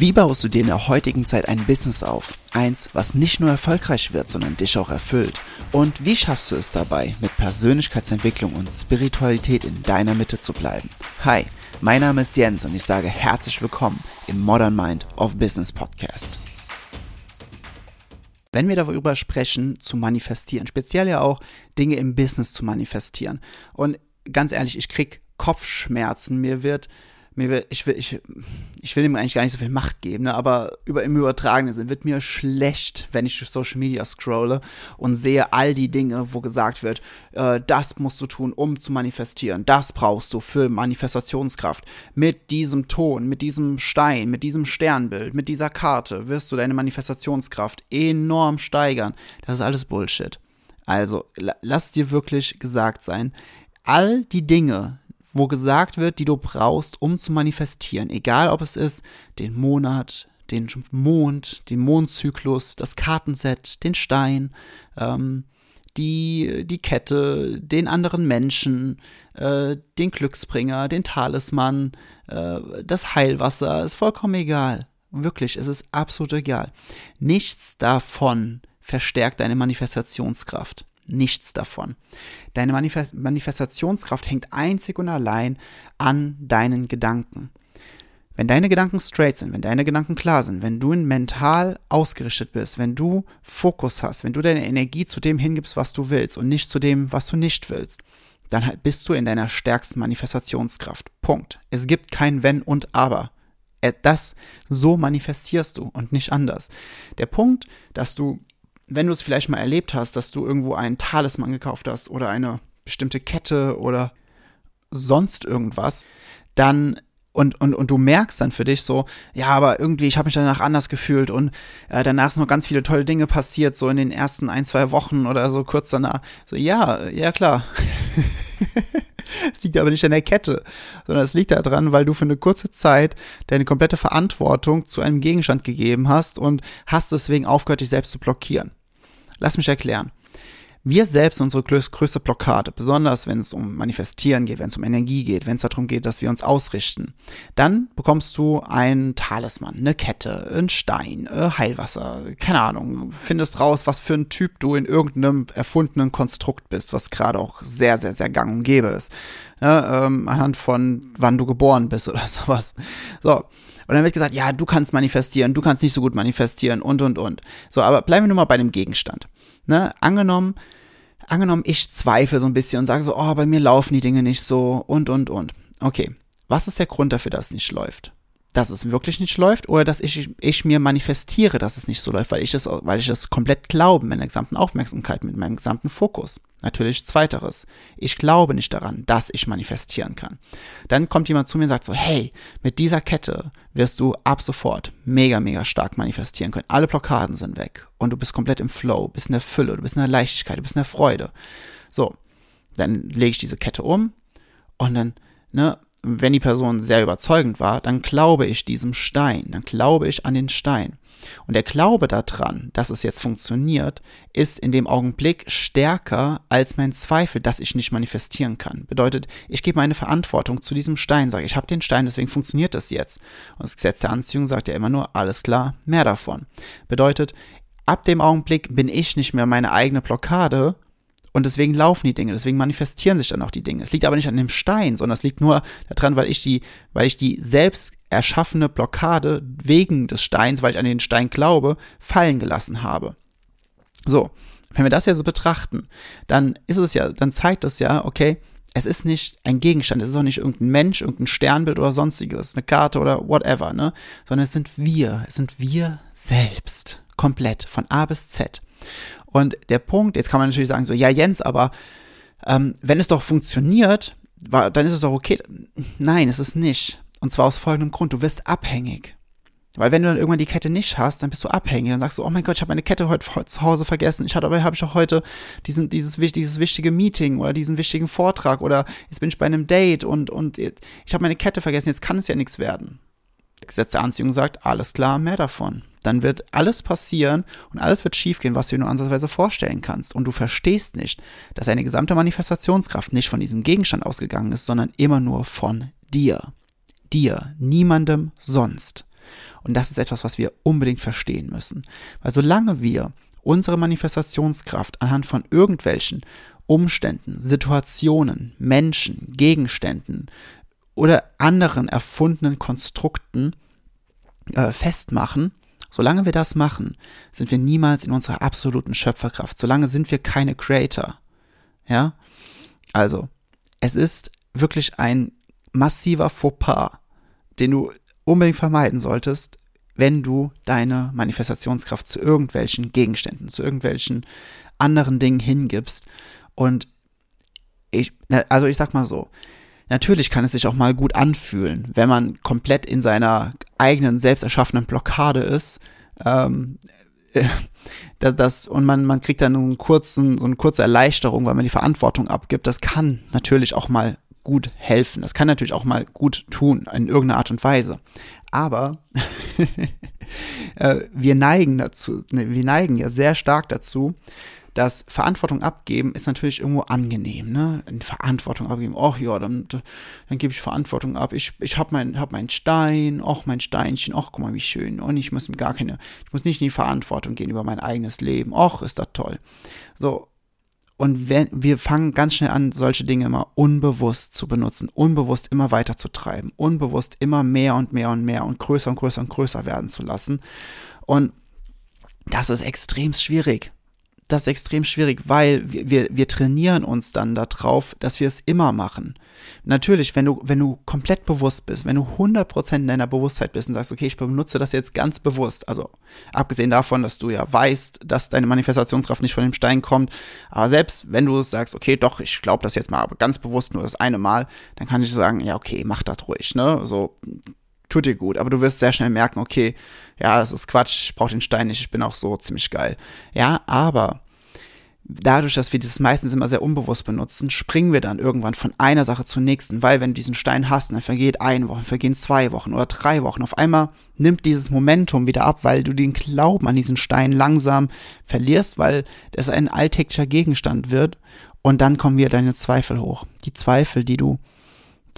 Wie baust du dir in der heutigen Zeit ein Business auf? Eins, was nicht nur erfolgreich wird, sondern dich auch erfüllt. Und wie schaffst du es dabei, mit Persönlichkeitsentwicklung und Spiritualität in deiner Mitte zu bleiben? Hi, mein Name ist Jens und ich sage herzlich willkommen im Modern Mind of Business Podcast. Wenn wir darüber sprechen, zu manifestieren, speziell ja auch Dinge im Business zu manifestieren. Und ganz ehrlich, ich krieg Kopfschmerzen, mir wird mir, ich, will, ich, ich will ihm eigentlich gar nicht so viel Macht geben, ne? aber über, im übertragenen Sinn wird mir schlecht, wenn ich durch Social Media scrolle und sehe all die Dinge, wo gesagt wird, äh, das musst du tun, um zu manifestieren, das brauchst du für Manifestationskraft. Mit diesem Ton, mit diesem Stein, mit diesem Sternbild, mit dieser Karte wirst du deine Manifestationskraft enorm steigern. Das ist alles Bullshit. Also, lass dir wirklich gesagt sein, all die Dinge, wo gesagt wird, die du brauchst, um zu manifestieren. Egal ob es ist den Monat, den Mond, den Mondzyklus, das Kartenset, den Stein, ähm, die, die Kette, den anderen Menschen, äh, den Glücksbringer, den Talisman, äh, das Heilwasser, ist vollkommen egal. Wirklich, es ist absolut egal. Nichts davon verstärkt deine Manifestationskraft nichts davon. Deine Manifest Manifestationskraft hängt einzig und allein an deinen Gedanken. Wenn deine Gedanken straight sind, wenn deine Gedanken klar sind, wenn du mental ausgerichtet bist, wenn du Fokus hast, wenn du deine Energie zu dem hingibst, was du willst und nicht zu dem, was du nicht willst, dann halt bist du in deiner stärksten Manifestationskraft. Punkt. Es gibt kein Wenn und Aber. Das, so manifestierst du und nicht anders. Der Punkt, dass du wenn du es vielleicht mal erlebt hast, dass du irgendwo einen Talisman gekauft hast oder eine bestimmte Kette oder sonst irgendwas, dann und, und, und du merkst dann für dich so, ja, aber irgendwie, ich habe mich danach anders gefühlt und äh, danach sind noch ganz viele tolle Dinge passiert, so in den ersten ein, zwei Wochen oder so kurz danach. So, ja, ja klar. Es liegt aber nicht an der Kette, sondern es liegt daran, weil du für eine kurze Zeit deine komplette Verantwortung zu einem Gegenstand gegeben hast und hast deswegen aufgehört, dich selbst zu blockieren. Lass mich erklären. Wir selbst unsere größte Blockade, besonders wenn es um Manifestieren geht, wenn es um Energie geht, wenn es darum geht, dass wir uns ausrichten, dann bekommst du ein Talisman, eine Kette, ein Stein, äh, Heilwasser, keine Ahnung, findest raus, was für ein Typ du in irgendeinem erfundenen Konstrukt bist, was gerade auch sehr, sehr, sehr gang und gäbe ist. Ja, ähm, anhand von wann du geboren bist oder sowas. So. Und dann wird gesagt, ja, du kannst manifestieren, du kannst nicht so gut manifestieren und, und, und. So, aber bleiben wir nur mal bei dem Gegenstand. Ne? Angenommen, angenommen, ich zweifle so ein bisschen und sage so, oh, bei mir laufen die Dinge nicht so und, und, und. Okay, was ist der Grund dafür, dass es nicht läuft? Dass es wirklich nicht läuft oder dass ich, ich mir manifestiere, dass es nicht so läuft, weil ich es, weil ich es komplett glaube, meiner gesamten Aufmerksamkeit, mit meinem gesamten Fokus. Natürlich zweiteres. Ich glaube nicht daran, dass ich manifestieren kann. Dann kommt jemand zu mir und sagt so, hey, mit dieser Kette wirst du ab sofort mega, mega stark manifestieren können. Alle Blockaden sind weg und du bist komplett im Flow, bist in der Fülle, du bist in der Leichtigkeit, du bist in der Freude. So, dann lege ich diese Kette um und dann, ne, wenn die Person sehr überzeugend war, dann glaube ich diesem Stein, dann glaube ich an den Stein. Und der Glaube daran, dass es jetzt funktioniert, ist in dem Augenblick stärker als mein Zweifel, dass ich nicht manifestieren kann. Bedeutet, ich gebe meine Verantwortung zu diesem Stein, sage, ich habe den Stein, deswegen funktioniert das jetzt. Und das Gesetz der Anziehung sagt ja immer nur, alles klar, mehr davon. Bedeutet, ab dem Augenblick bin ich nicht mehr meine eigene Blockade, und deswegen laufen die Dinge, deswegen manifestieren sich dann auch die Dinge. Es liegt aber nicht an dem Stein, sondern es liegt nur daran, weil ich die, weil ich die selbst erschaffene Blockade wegen des Steins, weil ich an den Stein glaube, fallen gelassen habe. So, wenn wir das ja so betrachten, dann ist es ja, dann zeigt das ja, okay, es ist nicht ein Gegenstand, es ist auch nicht irgendein Mensch, irgendein Sternbild oder sonstiges, eine Karte oder whatever, ne? Sondern es sind wir, es sind wir selbst, komplett, von A bis Z. Und der Punkt, jetzt kann man natürlich sagen, so, ja, Jens, aber ähm, wenn es doch funktioniert, war, dann ist es doch okay. Nein, es ist nicht. Und zwar aus folgendem Grund, du wirst abhängig. Weil wenn du dann irgendwann die Kette nicht hast, dann bist du abhängig. Dann sagst du, oh mein Gott, ich habe meine Kette heute zu Hause vergessen. Ich hatte aber habe ich auch heute diesen, dieses, dieses wichtige Meeting oder diesen wichtigen Vortrag oder jetzt bin ich bei einem Date und, und ich habe meine Kette vergessen, jetzt kann es ja nichts werden. Gesetz der Anziehung sagt, alles klar, mehr davon. Dann wird alles passieren und alles wird schiefgehen, was du dir nur ansatzweise vorstellen kannst. Und du verstehst nicht, dass deine gesamte Manifestationskraft nicht von diesem Gegenstand ausgegangen ist, sondern immer nur von dir. Dir, niemandem sonst. Und das ist etwas, was wir unbedingt verstehen müssen. Weil solange wir unsere Manifestationskraft anhand von irgendwelchen Umständen, Situationen, Menschen, Gegenständen oder anderen erfundenen Konstrukten äh, festmachen, solange wir das machen, sind wir niemals in unserer absoluten Schöpferkraft. Solange sind wir keine Creator. Ja? Also, es ist wirklich ein massiver Fauxpas, den du unbedingt vermeiden solltest, wenn du deine Manifestationskraft zu irgendwelchen Gegenständen, zu irgendwelchen anderen Dingen hingibst. Und ich, also ich sag mal so, natürlich kann es sich auch mal gut anfühlen, wenn man komplett in seiner eigenen, selbst erschaffenen Blockade ist. Ähm, das, das, und man, man kriegt dann einen kurzen, so eine kurze Erleichterung, weil man die Verantwortung abgibt. Das kann natürlich auch mal gut helfen. Das kann natürlich auch mal gut tun, in irgendeiner Art und Weise. Aber äh, wir neigen dazu, ne, wir neigen ja sehr stark dazu, dass Verantwortung abgeben ist natürlich irgendwo angenehm, ne? Verantwortung abgeben, ach ja, dann, dann gebe ich Verantwortung ab. Ich, ich habe mein, hab meinen Stein, ach mein Steinchen, ach guck mal, wie schön. Und ich muss gar keine, ich muss nicht in die Verantwortung gehen über mein eigenes Leben. ach, ist das toll. So, und wenn, wir fangen ganz schnell an, solche Dinge immer unbewusst zu benutzen, unbewusst immer weiter zu treiben, unbewusst immer mehr und mehr und mehr und größer und größer und größer werden zu lassen. Und das ist extrem schwierig das ist extrem schwierig, weil wir, wir, wir trainieren uns dann darauf, dass wir es immer machen. Natürlich, wenn du, wenn du komplett bewusst bist, wenn du 100% in deiner Bewusstheit bist und sagst, okay, ich benutze das jetzt ganz bewusst, also abgesehen davon, dass du ja weißt, dass deine Manifestationskraft nicht von dem Stein kommt, aber selbst wenn du sagst, okay, doch, ich glaube das jetzt mal, aber ganz bewusst nur das eine Mal, dann kann ich sagen, ja, okay, mach das ruhig, ne, so, tut dir gut, aber du wirst sehr schnell merken, okay, ja, das ist Quatsch, ich brauche den Stein nicht, ich bin auch so ziemlich geil. Ja, aber dadurch, dass wir das meistens immer sehr unbewusst benutzen, springen wir dann irgendwann von einer Sache zur nächsten, weil wenn du diesen Stein hast, dann vergeht eine Woche, vergehen zwei Wochen oder drei Wochen. Auf einmal nimmt dieses Momentum wieder ab, weil du den Glauben an diesen Stein langsam verlierst, weil es ein alltäglicher Gegenstand wird und dann kommen wieder deine Zweifel hoch. Die Zweifel, die du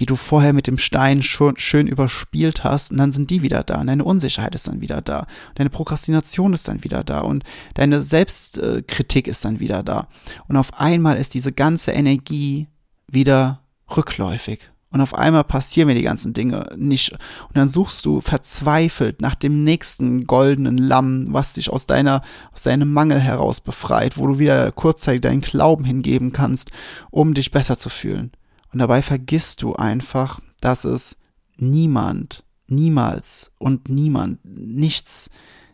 die du vorher mit dem Stein schon schön überspielt hast, und dann sind die wieder da. Und deine Unsicherheit ist dann wieder da. Und deine Prokrastination ist dann wieder da. Und deine Selbstkritik ist dann wieder da. Und auf einmal ist diese ganze Energie wieder rückläufig. Und auf einmal passieren mir die ganzen Dinge nicht. Und dann suchst du verzweifelt nach dem nächsten goldenen Lamm, was dich aus deiner, aus deinem Mangel heraus befreit, wo du wieder kurzzeitig deinen Glauben hingeben kannst, um dich besser zu fühlen. Und dabei vergisst du einfach, dass es niemand, niemals und niemand, nichts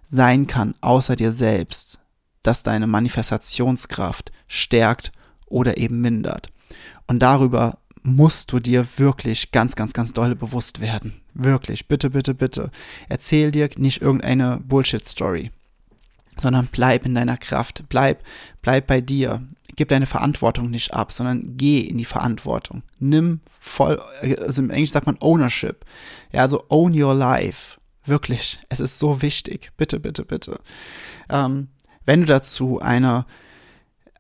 sein kann außer dir selbst, das deine Manifestationskraft stärkt oder eben mindert. Und darüber musst du dir wirklich ganz, ganz, ganz dolle bewusst werden. Wirklich, bitte, bitte, bitte. Erzähl dir nicht irgendeine Bullshit-Story, sondern bleib in deiner Kraft, bleib, bleib bei dir gib deine Verantwortung nicht ab, sondern geh in die Verantwortung. Nimm voll, also im Englisch sagt man Ownership. Ja, also own your life. Wirklich. Es ist so wichtig. Bitte, bitte, bitte. Ähm, wenn du dazu eine,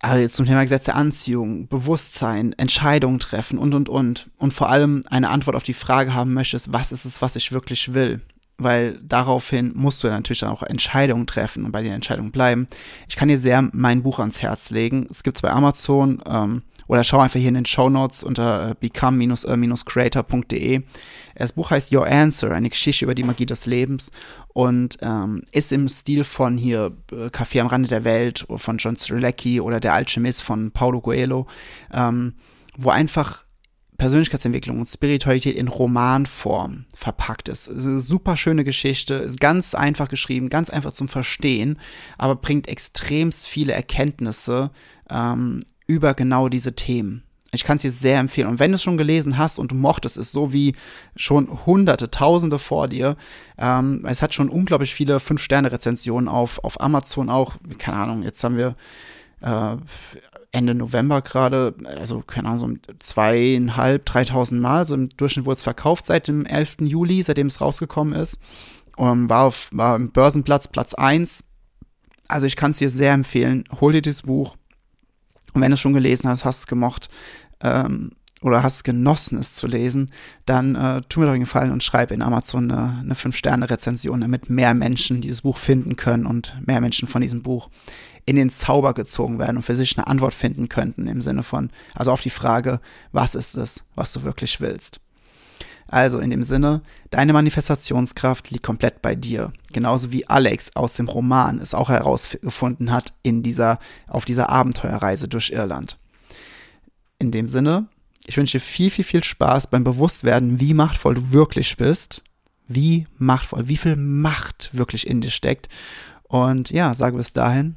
also zum Thema Gesetz der Anziehung, Bewusstsein, Entscheidungen treffen und, und, und, und vor allem eine Antwort auf die Frage haben möchtest, was ist es, was ich wirklich will, weil daraufhin musst du natürlich dann auch Entscheidungen treffen und bei den Entscheidungen bleiben. Ich kann dir sehr mein Buch ans Herz legen. Es gibt es bei Amazon ähm, oder schau einfach hier in den Show Notes unter äh, become-creator.de. Das Buch heißt Your Answer, eine Geschichte über die Magie des Lebens und ähm, ist im Stil von hier äh, Café am Rande der Welt von John Strelecki oder Der Alchemist von Paulo Coelho, ähm, wo einfach Persönlichkeitsentwicklung und Spiritualität in Romanform verpackt ist. Super schöne Geschichte, ist ganz einfach geschrieben, ganz einfach zum Verstehen, aber bringt extremst viele Erkenntnisse ähm, über genau diese Themen. Ich kann es dir sehr empfehlen. Und wenn du es schon gelesen hast und du mochtest es so wie schon hunderte, tausende vor dir, ähm, es hat schon unglaublich viele Fünf-Sterne-Rezensionen auf, auf Amazon auch. Keine Ahnung, jetzt haben wir äh, Ende November gerade, also keine Ahnung, so zweieinhalb, dreitausend Mal, so im Durchschnitt wurde es verkauft seit dem 11. Juli, seitdem es rausgekommen ist. Um, war, auf, war im Börsenplatz Platz 1. Also ich kann es dir sehr empfehlen, hol dir dieses Buch. Und wenn du es schon gelesen hast, hast es gemocht, ähm, oder hast genossen, es zu lesen, dann äh, tu mir doch einen Gefallen und schreib in Amazon eine 5-Sterne-Rezension, damit mehr Menschen dieses Buch finden können und mehr Menschen von diesem Buch in den Zauber gezogen werden und für sich eine Antwort finden könnten im Sinne von, also auf die Frage, was ist es, was du wirklich willst. Also in dem Sinne, deine Manifestationskraft liegt komplett bei dir. Genauso wie Alex aus dem Roman es auch herausgefunden hat in dieser, auf dieser Abenteuerreise durch Irland. In dem Sinne, ich wünsche dir viel, viel, viel Spaß beim Bewusstwerden, wie machtvoll du wirklich bist. Wie machtvoll, wie viel Macht wirklich in dir steckt. Und ja, sage bis dahin,